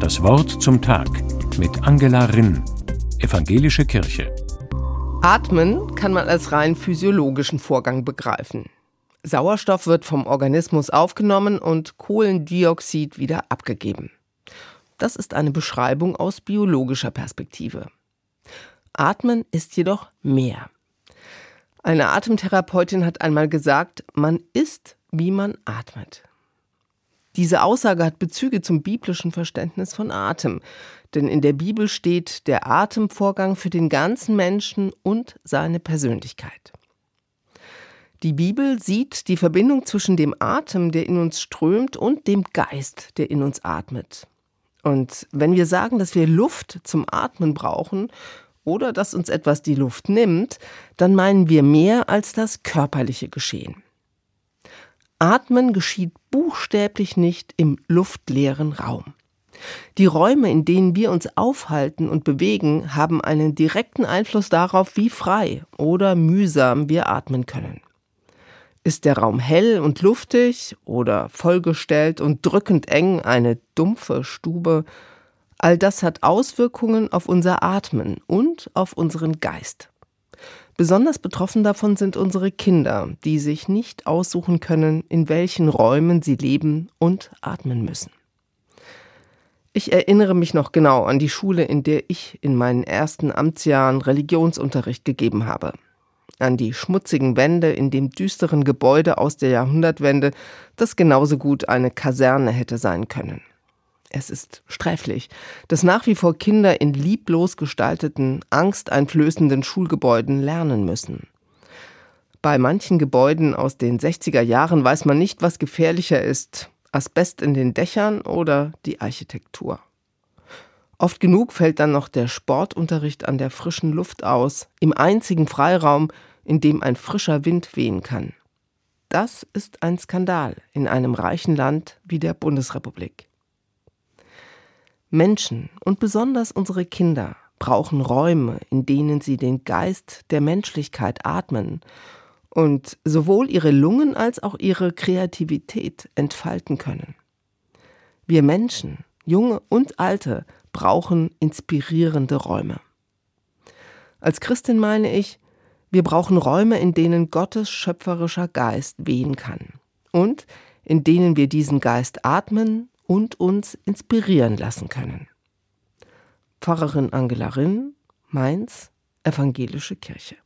Das Wort zum Tag mit Angela Rinn, Evangelische Kirche. Atmen kann man als rein physiologischen Vorgang begreifen. Sauerstoff wird vom Organismus aufgenommen und Kohlendioxid wieder abgegeben. Das ist eine Beschreibung aus biologischer Perspektive. Atmen ist jedoch mehr. Eine Atemtherapeutin hat einmal gesagt, man ist, wie man atmet. Diese Aussage hat Bezüge zum biblischen Verständnis von Atem, denn in der Bibel steht der Atemvorgang für den ganzen Menschen und seine Persönlichkeit. Die Bibel sieht die Verbindung zwischen dem Atem, der in uns strömt, und dem Geist, der in uns atmet. Und wenn wir sagen, dass wir Luft zum Atmen brauchen oder dass uns etwas die Luft nimmt, dann meinen wir mehr als das körperliche Geschehen. Atmen geschieht buchstäblich nicht im luftleeren Raum. Die Räume, in denen wir uns aufhalten und bewegen, haben einen direkten Einfluss darauf, wie frei oder mühsam wir atmen können. Ist der Raum hell und luftig oder vollgestellt und drückend eng eine dumpfe Stube, all das hat Auswirkungen auf unser Atmen und auf unseren Geist. Besonders betroffen davon sind unsere Kinder, die sich nicht aussuchen können, in welchen Räumen sie leben und atmen müssen. Ich erinnere mich noch genau an die Schule, in der ich in meinen ersten Amtsjahren Religionsunterricht gegeben habe an die schmutzigen Wände in dem düsteren Gebäude aus der Jahrhundertwende, das genauso gut eine Kaserne hätte sein können. Es ist sträflich, dass nach wie vor Kinder in lieblos gestalteten, angsteinflößenden Schulgebäuden lernen müssen. Bei manchen Gebäuden aus den 60er Jahren weiß man nicht, was gefährlicher ist, Asbest in den Dächern oder die Architektur. Oft genug fällt dann noch der Sportunterricht an der frischen Luft aus, im einzigen Freiraum, in dem ein frischer Wind wehen kann. Das ist ein Skandal in einem reichen Land wie der Bundesrepublik. Menschen und besonders unsere Kinder brauchen Räume, in denen sie den Geist der Menschlichkeit atmen und sowohl ihre Lungen als auch ihre Kreativität entfalten können. Wir Menschen, junge und alte, brauchen inspirierende Räume. Als Christin meine ich, wir brauchen Räume, in denen Gottes schöpferischer Geist wehen kann und in denen wir diesen Geist atmen und uns inspirieren lassen können. Pfarrerin Angela Rinn, Mainz, Evangelische Kirche.